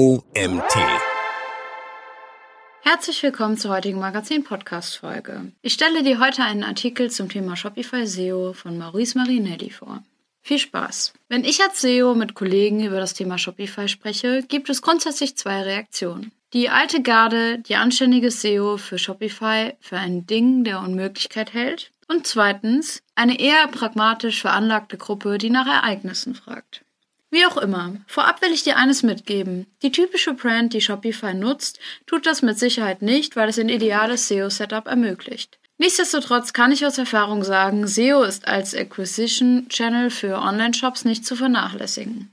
OMT. Herzlich willkommen zur heutigen Magazin-Podcast-Folge. Ich stelle dir heute einen Artikel zum Thema Shopify SEO von Maurice Marinelli vor. Viel Spaß! Wenn ich als SEO mit Kollegen über das Thema Shopify spreche, gibt es grundsätzlich zwei Reaktionen. Die alte Garde, die anständige SEO für Shopify für ein Ding der Unmöglichkeit hält. Und zweitens eine eher pragmatisch veranlagte Gruppe, die nach Ereignissen fragt. Wie auch immer, vorab will ich dir eines mitgeben. Die typische Brand, die Shopify nutzt, tut das mit Sicherheit nicht, weil es ein ideales SEO-Setup ermöglicht. Nichtsdestotrotz kann ich aus Erfahrung sagen, SEO ist als Acquisition Channel für Online-Shops nicht zu vernachlässigen.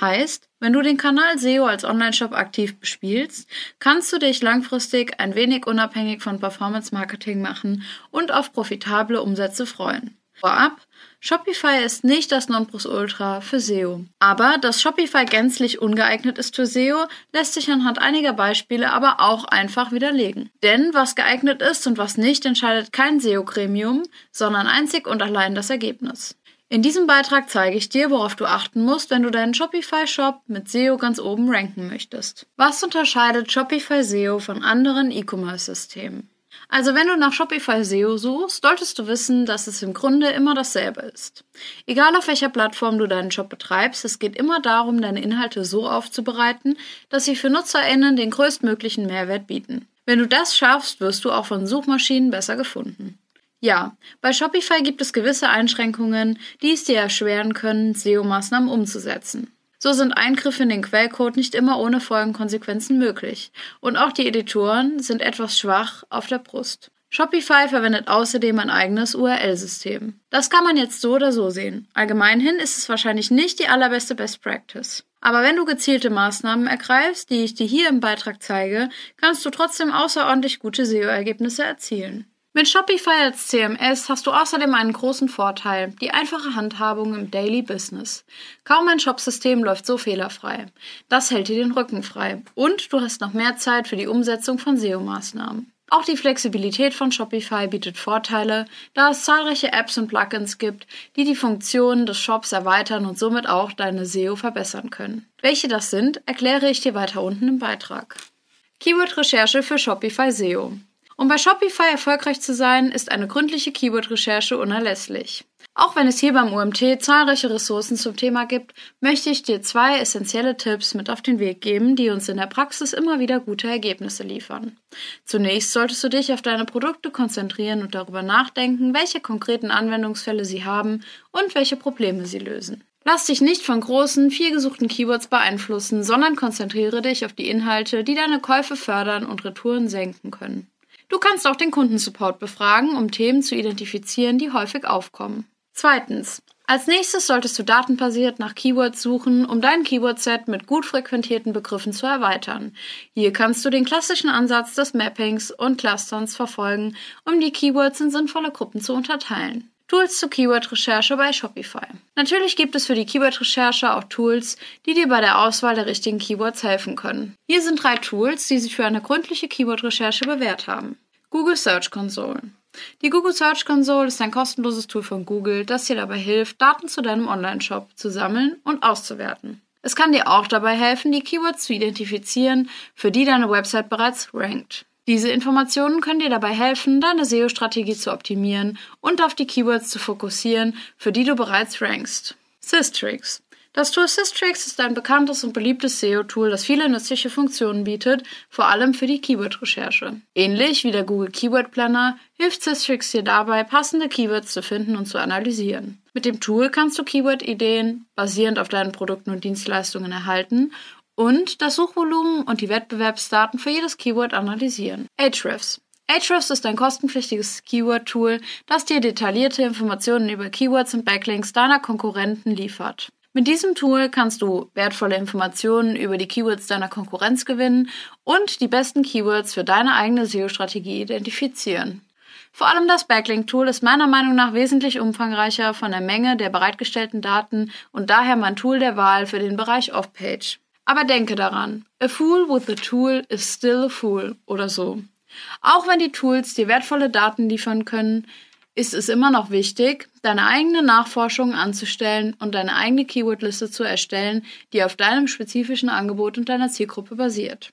Heißt, wenn du den Kanal SEO als Online-Shop aktiv bespielst, kannst du dich langfristig ein wenig unabhängig von Performance-Marketing machen und auf profitable Umsätze freuen. Vorab, Shopify ist nicht das Nonplusultra für SEO. Aber dass Shopify gänzlich ungeeignet ist für SEO, lässt sich anhand einiger Beispiele aber auch einfach widerlegen. Denn was geeignet ist und was nicht, entscheidet kein SEO-Gremium, sondern einzig und allein das Ergebnis. In diesem Beitrag zeige ich dir, worauf du achten musst, wenn du deinen Shopify-Shop mit SEO ganz oben ranken möchtest. Was unterscheidet Shopify SEO von anderen E-Commerce-Systemen? Also wenn du nach Shopify SEO suchst, solltest du wissen, dass es im Grunde immer dasselbe ist. Egal auf welcher Plattform du deinen Shop betreibst, es geht immer darum, deine Inhalte so aufzubereiten, dass sie für NutzerInnen den größtmöglichen Mehrwert bieten. Wenn du das schaffst, wirst du auch von Suchmaschinen besser gefunden. Ja, bei Shopify gibt es gewisse Einschränkungen, die es dir erschweren können, SEO-Maßnahmen umzusetzen. So sind Eingriffe in den Quellcode nicht immer ohne Folgenkonsequenzen möglich. Und auch die Editoren sind etwas schwach auf der Brust. Shopify verwendet außerdem ein eigenes URL-System. Das kann man jetzt so oder so sehen. Allgemeinhin ist es wahrscheinlich nicht die allerbeste Best Practice. Aber wenn du gezielte Maßnahmen ergreifst, die ich dir hier im Beitrag zeige, kannst du trotzdem außerordentlich gute SEO-Ergebnisse erzielen. Mit Shopify als CMS hast du außerdem einen großen Vorteil, die einfache Handhabung im Daily Business. Kaum ein Shopsystem läuft so fehlerfrei. Das hält dir den Rücken frei. Und du hast noch mehr Zeit für die Umsetzung von SEO-Maßnahmen. Auch die Flexibilität von Shopify bietet Vorteile, da es zahlreiche Apps und Plugins gibt, die die Funktionen des Shops erweitern und somit auch deine SEO verbessern können. Welche das sind, erkläre ich dir weiter unten im Beitrag. Keyword-Recherche für Shopify SEO. Um bei Shopify erfolgreich zu sein, ist eine gründliche Keyword-Recherche unerlässlich. Auch wenn es hier beim UMT zahlreiche Ressourcen zum Thema gibt, möchte ich dir zwei essentielle Tipps mit auf den Weg geben, die uns in der Praxis immer wieder gute Ergebnisse liefern. Zunächst solltest du dich auf deine Produkte konzentrieren und darüber nachdenken, welche konkreten Anwendungsfälle sie haben und welche Probleme sie lösen. Lass dich nicht von großen, viel gesuchten Keywords beeinflussen, sondern konzentriere dich auf die Inhalte, die deine Käufe fördern und Retouren senken können. Du kannst auch den Kundensupport befragen, um Themen zu identifizieren, die häufig aufkommen. Zweitens. Als nächstes solltest du datenbasiert nach Keywords suchen, um dein Keyword-Set mit gut frequentierten Begriffen zu erweitern. Hier kannst du den klassischen Ansatz des Mappings und Clusterns verfolgen, um die Keywords in sinnvolle Gruppen zu unterteilen. Tools zur Keyword-Recherche bei Shopify. Natürlich gibt es für die Keyword-Recherche auch Tools, die dir bei der Auswahl der richtigen Keywords helfen können. Hier sind drei Tools, die sich für eine gründliche Keyword-Recherche bewährt haben. Google Search Console. Die Google Search Console ist ein kostenloses Tool von Google, das dir dabei hilft, Daten zu deinem Online-Shop zu sammeln und auszuwerten. Es kann dir auch dabei helfen, die Keywords zu identifizieren, für die deine Website bereits rankt. Diese Informationen können dir dabei helfen, deine SEO-Strategie zu optimieren und auf die Keywords zu fokussieren, für die du bereits rankst. Systrix. Das Tool Systrix ist ein bekanntes und beliebtes SEO-Tool, das viele nützliche Funktionen bietet, vor allem für die Keyword-Recherche. Ähnlich wie der Google Keyword Planner hilft Systrix dir dabei, passende Keywords zu finden und zu analysieren. Mit dem Tool kannst du Keyword-Ideen basierend auf deinen Produkten und Dienstleistungen erhalten und das Suchvolumen und die Wettbewerbsdaten für jedes Keyword analysieren. Ahrefs. Ahrefs ist ein kostenpflichtiges Keyword-Tool, das dir detaillierte Informationen über Keywords und Backlinks deiner Konkurrenten liefert. Mit diesem Tool kannst du wertvolle Informationen über die Keywords deiner Konkurrenz gewinnen und die besten Keywords für deine eigene SEO-Strategie identifizieren. Vor allem das Backlink-Tool ist meiner Meinung nach wesentlich umfangreicher von der Menge der bereitgestellten Daten und daher mein Tool der Wahl für den Bereich Off-Page. Aber denke daran, a fool with a tool is still a fool oder so. Auch wenn die Tools dir wertvolle Daten liefern können, ist es immer noch wichtig, deine eigene Nachforschung anzustellen und deine eigene Keywordliste zu erstellen, die auf deinem spezifischen Angebot und deiner Zielgruppe basiert.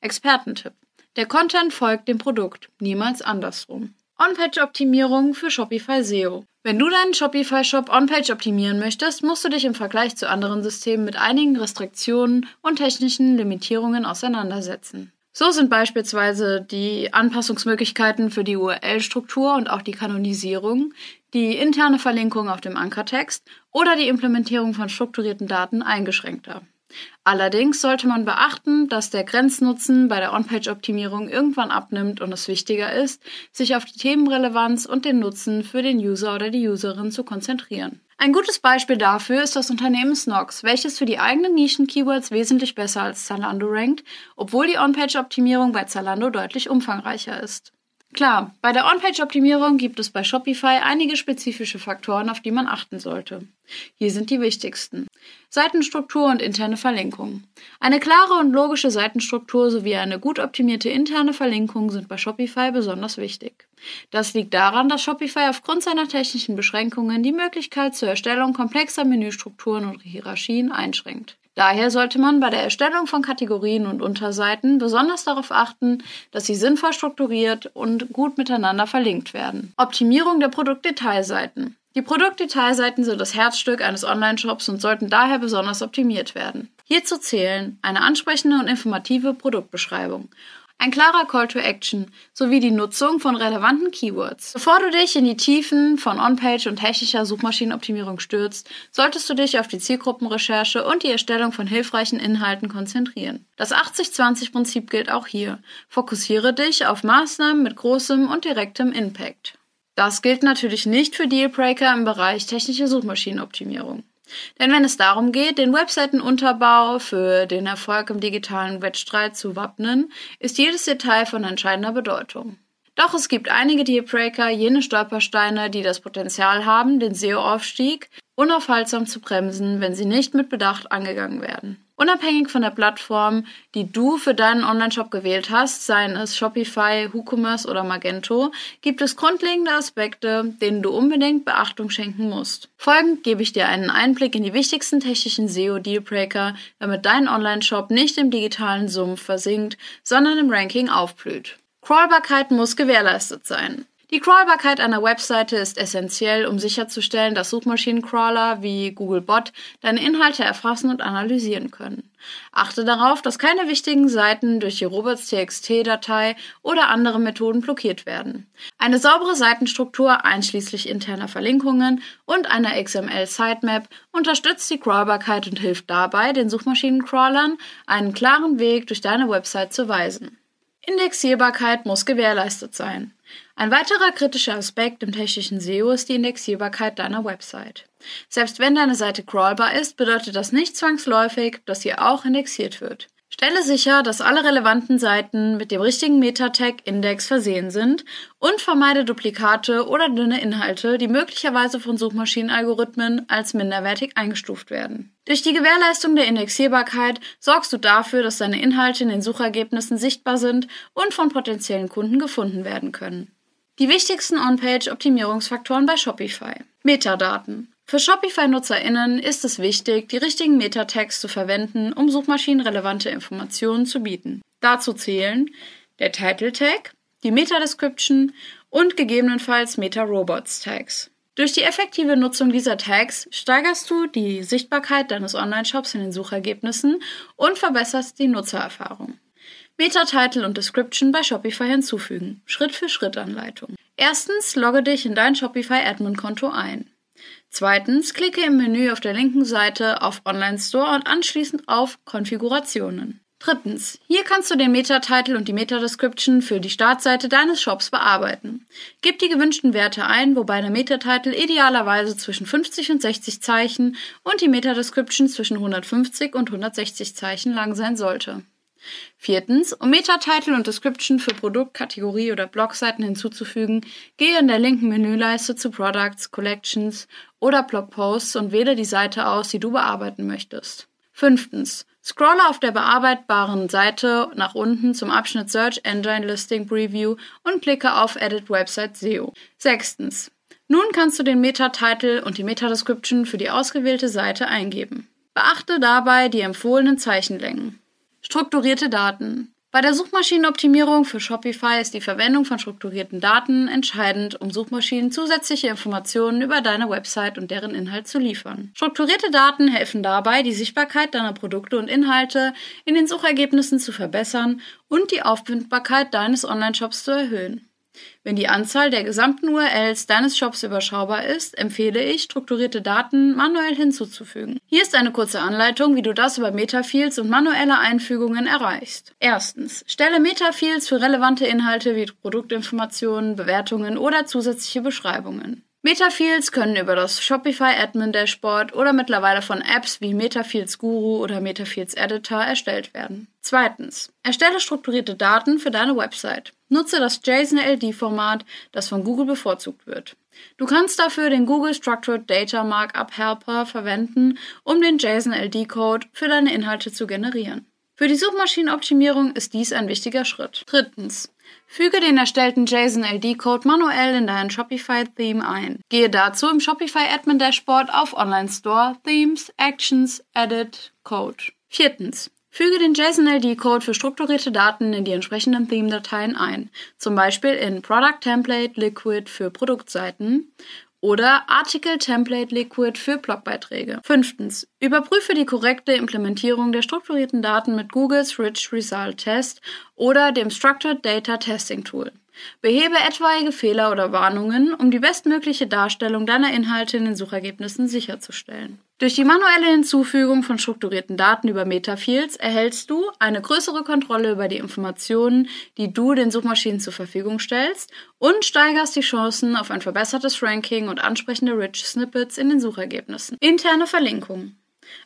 Expertentipp. Der Content folgt dem Produkt, niemals andersrum. On-Page-Optimierung für Shopify SEO. Wenn du deinen Shopify-Shop on-page optimieren möchtest, musst du dich im Vergleich zu anderen Systemen mit einigen Restriktionen und technischen Limitierungen auseinandersetzen. So sind beispielsweise die Anpassungsmöglichkeiten für die URL-Struktur und auch die Kanonisierung, die interne Verlinkung auf dem Ankertext oder die Implementierung von strukturierten Daten eingeschränkter. Allerdings sollte man beachten, dass der Grenznutzen bei der On-Page-Optimierung irgendwann abnimmt und es wichtiger ist, sich auf die Themenrelevanz und den Nutzen für den User oder die Userin zu konzentrieren. Ein gutes Beispiel dafür ist das Unternehmen Snox, welches für die eigenen Nischen-Keywords wesentlich besser als Zalando rankt, obwohl die On-Page-Optimierung bei Zalando deutlich umfangreicher ist. Klar, bei der On-Page-Optimierung gibt es bei Shopify einige spezifische Faktoren, auf die man achten sollte. Hier sind die wichtigsten. Seitenstruktur und interne Verlinkung. Eine klare und logische Seitenstruktur sowie eine gut optimierte interne Verlinkung sind bei Shopify besonders wichtig. Das liegt daran, dass Shopify aufgrund seiner technischen Beschränkungen die Möglichkeit zur Erstellung komplexer Menüstrukturen und Hierarchien einschränkt. Daher sollte man bei der Erstellung von Kategorien und Unterseiten besonders darauf achten, dass sie sinnvoll strukturiert und gut miteinander verlinkt werden. Optimierung der Produktdetailseiten. Die Produktdetailseiten sind das Herzstück eines Online-Shops und sollten daher besonders optimiert werden. Hierzu zählen eine ansprechende und informative Produktbeschreibung ein klarer Call to Action sowie die Nutzung von relevanten Keywords. Bevor du dich in die Tiefen von On-Page und technischer Suchmaschinenoptimierung stürzt, solltest du dich auf die Zielgruppenrecherche und die Erstellung von hilfreichen Inhalten konzentrieren. Das 80-20-Prinzip gilt auch hier. Fokussiere dich auf Maßnahmen mit großem und direktem Impact. Das gilt natürlich nicht für Dealbreaker im Bereich technische Suchmaschinenoptimierung. Denn wenn es darum geht, den Webseitenunterbau für den Erfolg im digitalen Wettstreit zu wappnen, ist jedes Detail von entscheidender Bedeutung. Doch es gibt einige Dealbreaker, jene Stolpersteine, die das Potenzial haben, den SEO-Aufstieg unaufhaltsam zu bremsen, wenn sie nicht mit Bedacht angegangen werden. Unabhängig von der Plattform, die du für deinen Onlineshop gewählt hast, seien es Shopify, WooCommerce oder Magento, gibt es grundlegende Aspekte, denen du unbedingt Beachtung schenken musst. Folgend gebe ich dir einen Einblick in die wichtigsten technischen SEO-Dealbreaker, damit dein Onlineshop nicht im digitalen Sumpf versinkt, sondern im Ranking aufblüht. Crawlbarkeit muss gewährleistet sein. Die Crawlbarkeit einer Webseite ist essentiell, um sicherzustellen, dass Suchmaschinencrawler wie Googlebot deine Inhalte erfassen und analysieren können. Achte darauf, dass keine wichtigen Seiten durch die robots.txt-Datei oder andere Methoden blockiert werden. Eine saubere Seitenstruktur einschließlich interner Verlinkungen und einer XML-Sitemap unterstützt die Crawlbarkeit und hilft dabei, den Suchmaschinencrawlern einen klaren Weg durch deine Website zu weisen. Indexierbarkeit muss gewährleistet sein. Ein weiterer kritischer Aspekt im technischen SEO ist die Indexierbarkeit deiner Website. Selbst wenn deine Seite crawlbar ist, bedeutet das nicht zwangsläufig, dass sie auch indexiert wird. Stelle sicher, dass alle relevanten Seiten mit dem richtigen Meta-Tag-Index versehen sind und vermeide Duplikate oder dünne Inhalte, die möglicherweise von Suchmaschinenalgorithmen als minderwertig eingestuft werden. Durch die Gewährleistung der Indexierbarkeit sorgst du dafür, dass deine Inhalte in den Suchergebnissen sichtbar sind und von potenziellen Kunden gefunden werden können. Die wichtigsten On-Page-Optimierungsfaktoren bei Shopify. Metadaten. Für Shopify-NutzerInnen ist es wichtig, die richtigen Meta-Tags zu verwenden, um suchmaschinenrelevante Informationen zu bieten. Dazu zählen der Title-Tag, die Meta-Description und gegebenenfalls Meta-Robots-Tags. Durch die effektive Nutzung dieser Tags steigerst du die Sichtbarkeit deines Online-Shops in den Suchergebnissen und verbesserst die Nutzererfahrung. Meta-Title und Description bei Shopify hinzufügen. Schritt-für-Schritt-Anleitung. Erstens, logge dich in dein Shopify-Admin-Konto ein. Zweitens, klicke im Menü auf der linken Seite auf Online Store und anschließend auf Konfigurationen. Drittens, hier kannst du den Meta-Title und die Meta-Description für die Startseite deines Shops bearbeiten. Gib die gewünschten Werte ein, wobei der Meta-Title idealerweise zwischen 50 und 60 Zeichen und die Meta-Description zwischen 150 und 160 Zeichen lang sein sollte. Viertens, um Meta-Title und Description für Produkt, Kategorie oder Blogseiten hinzuzufügen, gehe in der linken Menüleiste zu Products, Collections oder Blogposts und wähle die Seite aus, die du bearbeiten möchtest. Fünftens, Scrolle auf der bearbeitbaren Seite nach unten zum Abschnitt Search Engine Listing Preview und klicke auf Edit Website SEO. Sechstens. Nun kannst du den Meta-Title und die Meta-Description für die ausgewählte Seite eingeben. Beachte dabei die empfohlenen Zeichenlängen. Strukturierte Daten. Bei der Suchmaschinenoptimierung für Shopify ist die Verwendung von strukturierten Daten entscheidend, um Suchmaschinen zusätzliche Informationen über deine Website und deren Inhalt zu liefern. Strukturierte Daten helfen dabei, die Sichtbarkeit deiner Produkte und Inhalte in den Suchergebnissen zu verbessern und die Auffindbarkeit deines Online-Shops zu erhöhen. Wenn die Anzahl der gesamten URLs deines Shops überschaubar ist, empfehle ich, strukturierte Daten manuell hinzuzufügen. Hier ist eine kurze Anleitung, wie du das über Metafields und manuelle Einfügungen erreichst. Erstens, stelle Metafields für relevante Inhalte wie Produktinformationen, Bewertungen oder zusätzliche Beschreibungen. Metafields können über das Shopify Admin Dashboard oder mittlerweile von Apps wie Metafields Guru oder Metafields Editor erstellt werden. Zweitens. Erstelle strukturierte Daten für deine Website. Nutze das JSON-LD-Format, das von Google bevorzugt wird. Du kannst dafür den Google Structured Data Markup Helper verwenden, um den JSON-LD-Code für deine Inhalte zu generieren. Für die Suchmaschinenoptimierung ist dies ein wichtiger Schritt. Drittens. Füge den erstellten JSON-LD-Code manuell in dein Shopify-Theme ein. Gehe dazu im Shopify Admin Dashboard auf Online Store, Themes, Actions, Edit, Code. Viertens. Füge den JSON-LD-Code für strukturierte Daten in die entsprechenden Theme-Dateien ein, zum Beispiel in Product Template Liquid für Produktseiten oder Article Template Liquid für Blogbeiträge. Fünftens. Überprüfe die korrekte Implementierung der strukturierten Daten mit Googles Rich Result Test oder dem Structured Data Testing Tool. Behebe etwaige Fehler oder Warnungen, um die bestmögliche Darstellung deiner Inhalte in den Suchergebnissen sicherzustellen. Durch die manuelle Hinzufügung von strukturierten Daten über Metafields erhältst du eine größere Kontrolle über die Informationen, die du den Suchmaschinen zur Verfügung stellst und steigerst die Chancen auf ein verbessertes Ranking und ansprechende Rich Snippets in den Suchergebnissen. Interne Verlinkung.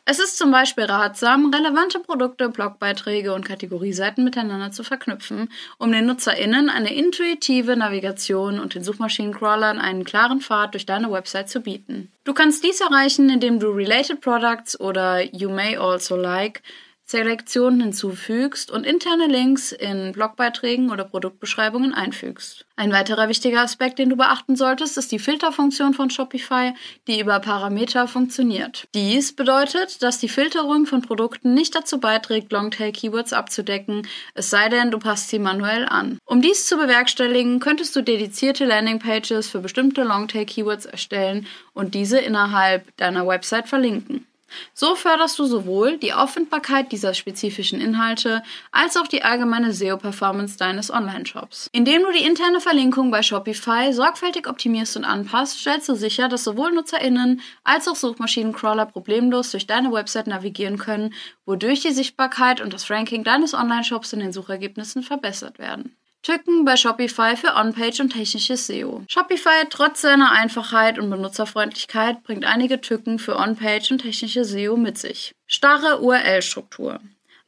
Es ist zum Beispiel ratsam, relevante Produkte, Blogbeiträge und Kategorieseiten miteinander zu verknüpfen, um den NutzerInnen eine intuitive Navigation und den Suchmaschinencrawlern einen klaren Pfad durch deine Website zu bieten. Du kannst dies erreichen, indem du Related Products oder You May Also Like Selektionen hinzufügst und interne Links in Blogbeiträgen oder Produktbeschreibungen einfügst. Ein weiterer wichtiger Aspekt, den du beachten solltest, ist die Filterfunktion von Shopify, die über Parameter funktioniert. Dies bedeutet, dass die Filterung von Produkten nicht dazu beiträgt, Longtail-Keywords abzudecken, es sei denn, du passt sie manuell an. Um dies zu bewerkstelligen, könntest du dedizierte Landingpages für bestimmte Longtail-Keywords erstellen und diese innerhalb deiner Website verlinken. So förderst du sowohl die Auffindbarkeit dieser spezifischen Inhalte als auch die allgemeine SEO-Performance deines Online-Shops. Indem du die interne Verlinkung bei Shopify sorgfältig optimierst und anpasst, stellst du sicher, dass sowohl NutzerInnen als auch Suchmaschinencrawler problemlos durch deine Website navigieren können, wodurch die Sichtbarkeit und das Ranking deines Online-Shops in den Suchergebnissen verbessert werden. Tücken bei Shopify für On-Page und technisches SEO. Shopify trotz seiner Einfachheit und Benutzerfreundlichkeit bringt einige Tücken für On-Page und technische SEO mit sich. Starre URL-Struktur.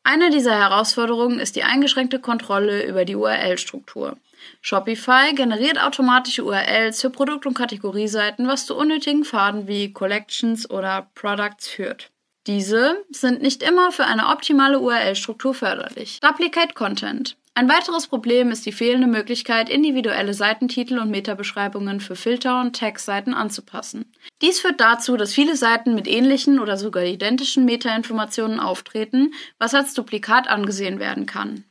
Eine dieser Herausforderungen ist die eingeschränkte Kontrolle über die URL-Struktur. Shopify generiert automatische URLs für Produkt- und Kategorieseiten, was zu unnötigen Faden wie Collections oder Products führt. Diese sind nicht immer für eine optimale URL-Struktur förderlich. Duplicate Content. Ein weiteres Problem ist die fehlende Möglichkeit, individuelle Seitentitel und Metabeschreibungen für Filter- und Textseiten anzupassen. Dies führt dazu, dass viele Seiten mit ähnlichen oder sogar identischen Metainformationen auftreten, was als Duplikat angesehen werden kann.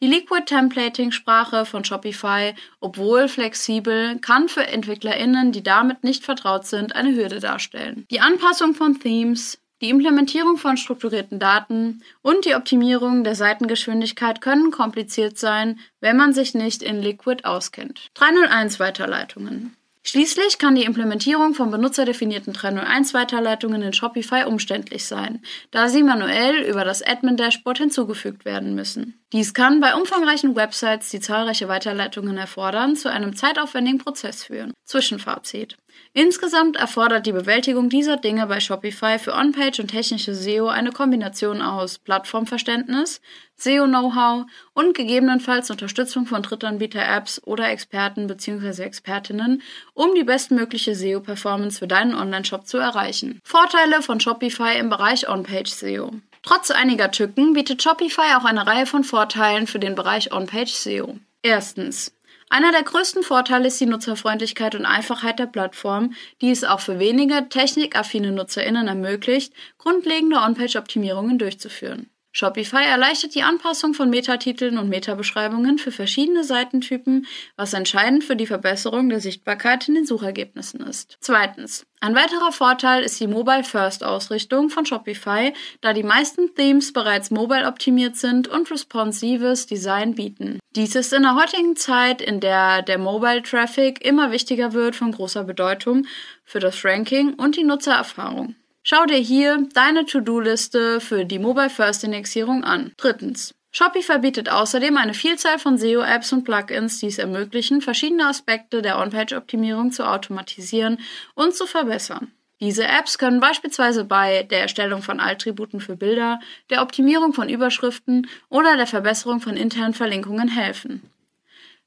Die Liquid Templating Sprache von Shopify, obwohl flexibel, kann für EntwicklerInnen, die damit nicht vertraut sind, eine Hürde darstellen. Die Anpassung von Themes, die Implementierung von strukturierten Daten und die Optimierung der Seitengeschwindigkeit können kompliziert sein, wenn man sich nicht in Liquid auskennt. 301 Weiterleitungen. Schließlich kann die Implementierung von benutzerdefinierten 301-Weiterleitungen in Shopify umständlich sein, da sie manuell über das Admin-Dashboard hinzugefügt werden müssen. Dies kann bei umfangreichen Websites, die zahlreiche Weiterleitungen erfordern, zu einem zeitaufwendigen Prozess führen. Zwischenfazit. Insgesamt erfordert die Bewältigung dieser Dinge bei Shopify für On-Page und technische SEO eine Kombination aus Plattformverständnis, SEO-Know-how und gegebenenfalls Unterstützung von Drittanbieter-Apps oder Experten bzw. Expertinnen, um die bestmögliche SEO-Performance für deinen Online-Shop zu erreichen. Vorteile von Shopify im Bereich On-Page SEO. Trotz einiger Tücken bietet Shopify auch eine Reihe von Vorteilen für den Bereich On-Page SEO. Erstens. Einer der größten Vorteile ist die Nutzerfreundlichkeit und Einfachheit der Plattform, die es auch für wenige technikaffine NutzerInnen ermöglicht, grundlegende On-Page-Optimierungen durchzuführen. Shopify erleichtert die Anpassung von Metatiteln und Metabeschreibungen für verschiedene Seitentypen, was entscheidend für die Verbesserung der Sichtbarkeit in den Suchergebnissen ist. Zweitens. Ein weiterer Vorteil ist die Mobile First Ausrichtung von Shopify, da die meisten Themes bereits mobile optimiert sind und responsives Design bieten. Dies ist in der heutigen Zeit, in der der Mobile Traffic immer wichtiger wird, von großer Bedeutung für das Ranking und die Nutzererfahrung. Schau dir hier deine To-Do-Liste für die Mobile First Indexierung an. Drittens. Shopify bietet außerdem eine Vielzahl von SEO-Apps und Plugins, die es ermöglichen, verschiedene Aspekte der On-Page-Optimierung zu automatisieren und zu verbessern. Diese Apps können beispielsweise bei der Erstellung von Alttributen für Bilder, der Optimierung von Überschriften oder der Verbesserung von internen Verlinkungen helfen.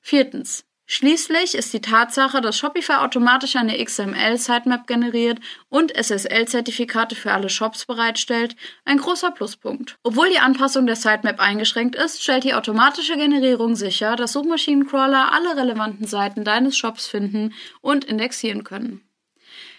Viertens. Schließlich ist die Tatsache, dass Shopify automatisch eine XML-Sitemap generiert und SSL-Zertifikate für alle Shops bereitstellt, ein großer Pluspunkt. Obwohl die Anpassung der Sitemap eingeschränkt ist, stellt die automatische Generierung sicher, dass Suchmaschinencrawler alle relevanten Seiten deines Shops finden und indexieren können.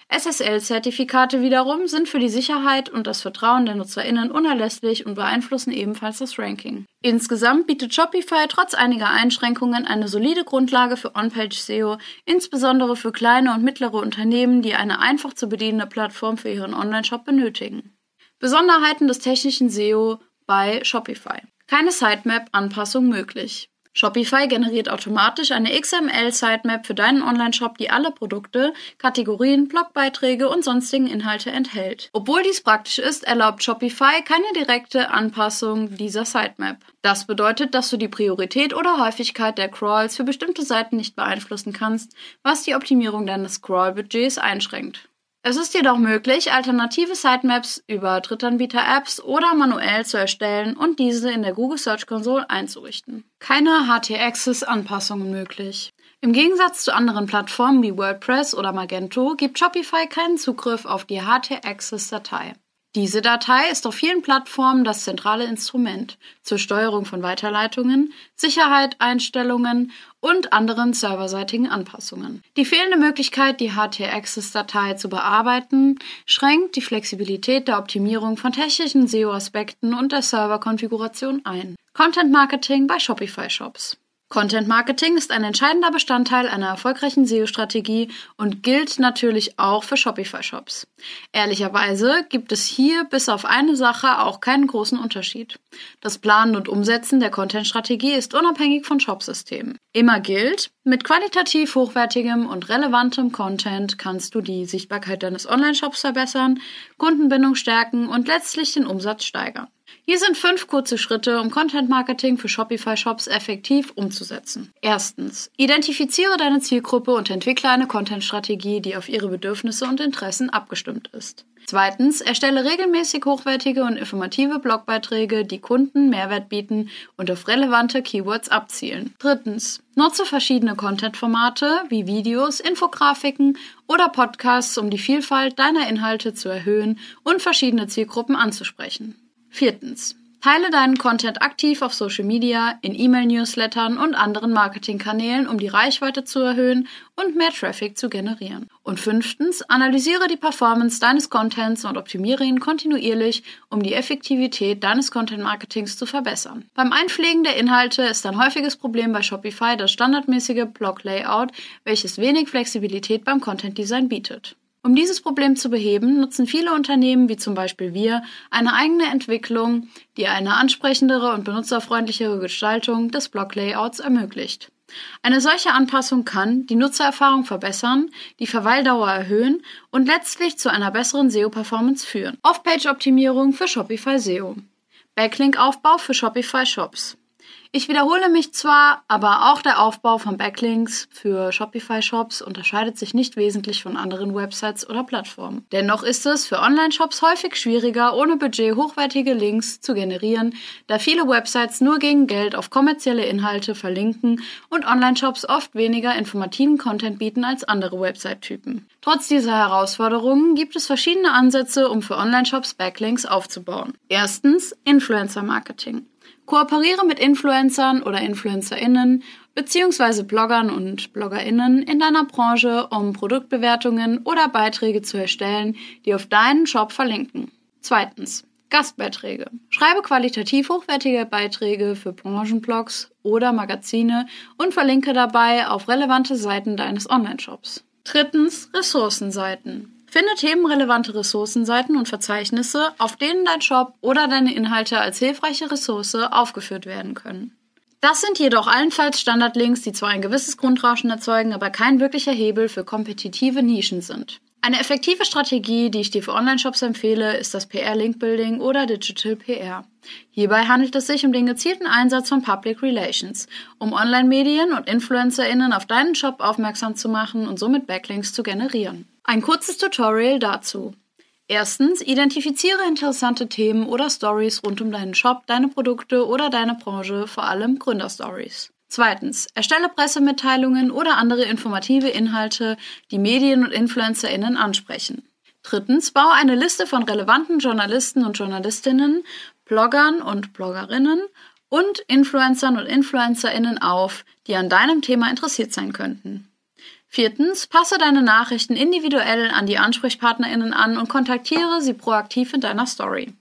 SSL-Zertifikate wiederum sind für die Sicherheit und das Vertrauen der NutzerInnen unerlässlich und beeinflussen ebenfalls das Ranking. Insgesamt bietet Shopify trotz einiger Einschränkungen eine solide Grundlage für On-Page-SEO, insbesondere für kleine und mittlere Unternehmen, die eine einfach zu bedienende Plattform für ihren Online-Shop benötigen. Besonderheiten des technischen SEO bei Shopify. Keine Sitemap-Anpassung möglich. Shopify generiert automatisch eine XML-Sitemap für deinen Online-Shop, die alle Produkte, Kategorien, Blogbeiträge und sonstigen Inhalte enthält. Obwohl dies praktisch ist, erlaubt Shopify keine direkte Anpassung dieser Sitemap. Das bedeutet, dass du die Priorität oder Häufigkeit der Crawls für bestimmte Seiten nicht beeinflussen kannst, was die Optimierung deines Scroll-Budgets einschränkt. Es ist jedoch möglich, alternative Sitemaps über Drittanbieter-Apps oder manuell zu erstellen und diese in der Google Search Console einzurichten. Keine HT-Access-Anpassungen möglich. Im Gegensatz zu anderen Plattformen wie WordPress oder Magento gibt Shopify keinen Zugriff auf die HT-Access-Datei. Diese Datei ist auf vielen Plattformen das zentrale Instrument zur Steuerung von Weiterleitungen, Sicherheit, Einstellungen und anderen serverseitigen Anpassungen. Die fehlende Möglichkeit, die HT-Access-Datei zu bearbeiten, schränkt die Flexibilität der Optimierung von technischen SEO-Aspekten und der Serverkonfiguration ein. Content Marketing bei Shopify Shops. Content Marketing ist ein entscheidender Bestandteil einer erfolgreichen SEO-Strategie und gilt natürlich auch für Shopify-Shops. Ehrlicherweise gibt es hier bis auf eine Sache auch keinen großen Unterschied. Das Planen und Umsetzen der Content-Strategie ist unabhängig von Shopsystemen. Immer gilt, mit qualitativ hochwertigem und relevantem Content kannst du die Sichtbarkeit deines Online-Shops verbessern, Kundenbindung stärken und letztlich den Umsatz steigern. Hier sind fünf kurze Schritte, um Content Marketing für Shopify Shops effektiv umzusetzen. Erstens, identifiziere deine Zielgruppe und entwickle eine Content-Strategie, die auf ihre Bedürfnisse und Interessen abgestimmt ist. Zweitens, erstelle regelmäßig hochwertige und informative Blogbeiträge, die Kunden Mehrwert bieten und auf relevante Keywords abzielen. Drittens, nutze verschiedene Content-Formate wie Videos, Infografiken oder Podcasts, um die Vielfalt deiner Inhalte zu erhöhen und verschiedene Zielgruppen anzusprechen. Viertens. Teile deinen Content aktiv auf Social Media, in E-Mail-Newslettern und anderen Marketingkanälen, um die Reichweite zu erhöhen und mehr Traffic zu generieren. Und fünftens, analysiere die Performance deines Contents und optimiere ihn kontinuierlich, um die Effektivität deines Content-Marketings zu verbessern. Beim Einpflegen der Inhalte ist ein häufiges Problem bei Shopify das standardmäßige Blog-Layout, welches wenig Flexibilität beim Content-Design bietet. Um dieses Problem zu beheben, nutzen viele Unternehmen, wie zum Beispiel wir, eine eigene Entwicklung, die eine ansprechendere und benutzerfreundlichere Gestaltung des Blog-Layouts ermöglicht. Eine solche Anpassung kann die Nutzererfahrung verbessern, die Verweildauer erhöhen und letztlich zu einer besseren SEO-Performance führen. Off-Page-Optimierung für Shopify SEO. Backlink-Aufbau für Shopify Shops. Ich wiederhole mich zwar, aber auch der Aufbau von Backlinks für Shopify-Shops unterscheidet sich nicht wesentlich von anderen Websites oder Plattformen. Dennoch ist es für Online-Shops häufig schwieriger, ohne Budget hochwertige Links zu generieren, da viele Websites nur gegen Geld auf kommerzielle Inhalte verlinken und Online-Shops oft weniger informativen Content bieten als andere Website-Typen. Trotz dieser Herausforderungen gibt es verschiedene Ansätze, um für Online-Shops Backlinks aufzubauen. Erstens Influencer-Marketing. Kooperiere mit Influencern oder InfluencerInnen beziehungsweise Bloggern und BloggerInnen in deiner Branche, um Produktbewertungen oder Beiträge zu erstellen, die auf deinen Shop verlinken. Zweitens. Gastbeiträge. Schreibe qualitativ hochwertige Beiträge für Branchenblogs oder Magazine und verlinke dabei auf relevante Seiten deines Online-Shops. Drittens. Ressourcenseiten. Finde themenrelevante Ressourcenseiten und Verzeichnisse, auf denen dein Shop oder deine Inhalte als hilfreiche Ressource aufgeführt werden können. Das sind jedoch allenfalls Standardlinks, die zwar ein gewisses Grundrauschen erzeugen, aber kein wirklicher Hebel für kompetitive Nischen sind. Eine effektive Strategie, die ich dir für Online-Shops empfehle, ist das PR-Link-Building oder Digital PR. Hierbei handelt es sich um den gezielten Einsatz von Public Relations, um Online-Medien und InfluencerInnen auf deinen Shop aufmerksam zu machen und somit Backlinks zu generieren. Ein kurzes Tutorial dazu. Erstens, identifiziere interessante Themen oder Stories rund um deinen Shop, deine Produkte oder deine Branche, vor allem Gründerstories. Zweitens, erstelle Pressemitteilungen oder andere informative Inhalte, die Medien und InfluencerInnen ansprechen. Drittens, baue eine Liste von relevanten Journalisten und Journalistinnen, Bloggern und Bloggerinnen und Influencern und InfluencerInnen auf, die an deinem Thema interessiert sein könnten. Viertens, passe deine Nachrichten individuell an die AnsprechpartnerInnen an und kontaktiere sie proaktiv in deiner Story.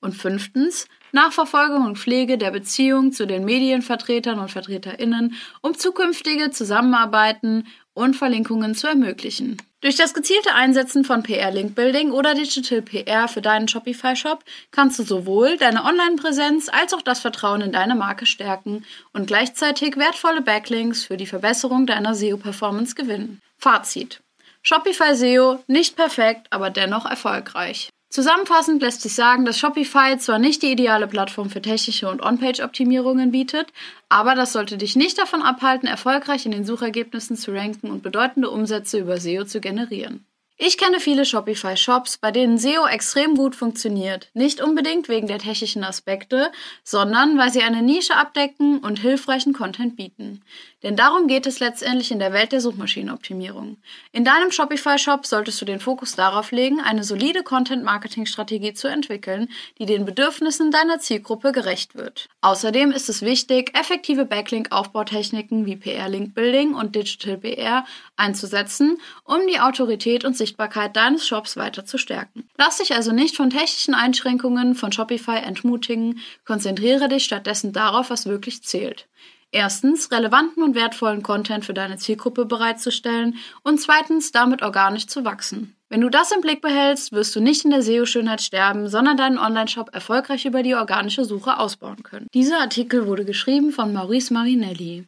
Und fünftens, Nachverfolgung und Pflege der Beziehung zu den Medienvertretern und Vertreterinnen, um zukünftige Zusammenarbeiten und Verlinkungen zu ermöglichen. Durch das gezielte Einsetzen von PR-Link-Building oder Digital PR für deinen Shopify-Shop kannst du sowohl deine Online-Präsenz als auch das Vertrauen in deine Marke stärken und gleichzeitig wertvolle Backlinks für die Verbesserung deiner SEO-Performance gewinnen. Fazit. Shopify SEO nicht perfekt, aber dennoch erfolgreich. Zusammenfassend lässt sich sagen, dass Shopify zwar nicht die ideale Plattform für technische und On-Page-Optimierungen bietet, aber das sollte dich nicht davon abhalten, erfolgreich in den Suchergebnissen zu ranken und bedeutende Umsätze über SEO zu generieren. Ich kenne viele Shopify-Shops, bei denen SEO extrem gut funktioniert. Nicht unbedingt wegen der technischen Aspekte, sondern weil sie eine Nische abdecken und hilfreichen Content bieten. Denn darum geht es letztendlich in der Welt der Suchmaschinenoptimierung. In deinem Shopify-Shop solltest du den Fokus darauf legen, eine solide Content-Marketing-Strategie zu entwickeln, die den Bedürfnissen deiner Zielgruppe gerecht wird. Außerdem ist es wichtig, effektive Backlink-Aufbautechniken wie PR-Link-Building und Digital PR einzusetzen, um die Autorität und Sichtbarkeit deines Shops weiter zu stärken. Lass dich also nicht von technischen Einschränkungen von Shopify entmutigen, konzentriere dich stattdessen darauf, was wirklich zählt. Erstens, relevanten und wertvollen Content für deine Zielgruppe bereitzustellen und zweitens, damit organisch zu wachsen. Wenn du das im Blick behältst, wirst du nicht in der SEO-Schönheit sterben, sondern deinen Online-Shop erfolgreich über die organische Suche ausbauen können. Dieser Artikel wurde geschrieben von Maurice Marinelli.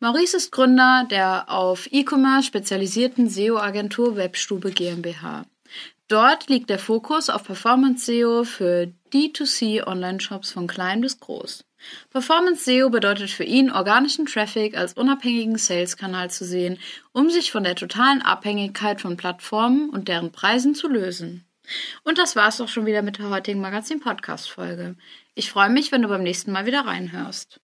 Maurice ist Gründer der auf E-Commerce spezialisierten SEO-Agentur Webstube GmbH. Dort liegt der Fokus auf Performance SEO für D2C Online-Shops von klein bis groß. Performance SEO bedeutet für ihn, organischen Traffic als unabhängigen Sales-Kanal zu sehen, um sich von der totalen Abhängigkeit von Plattformen und deren Preisen zu lösen. Und das war's auch schon wieder mit der heutigen Magazin-Podcast-Folge. Ich freue mich, wenn du beim nächsten Mal wieder reinhörst.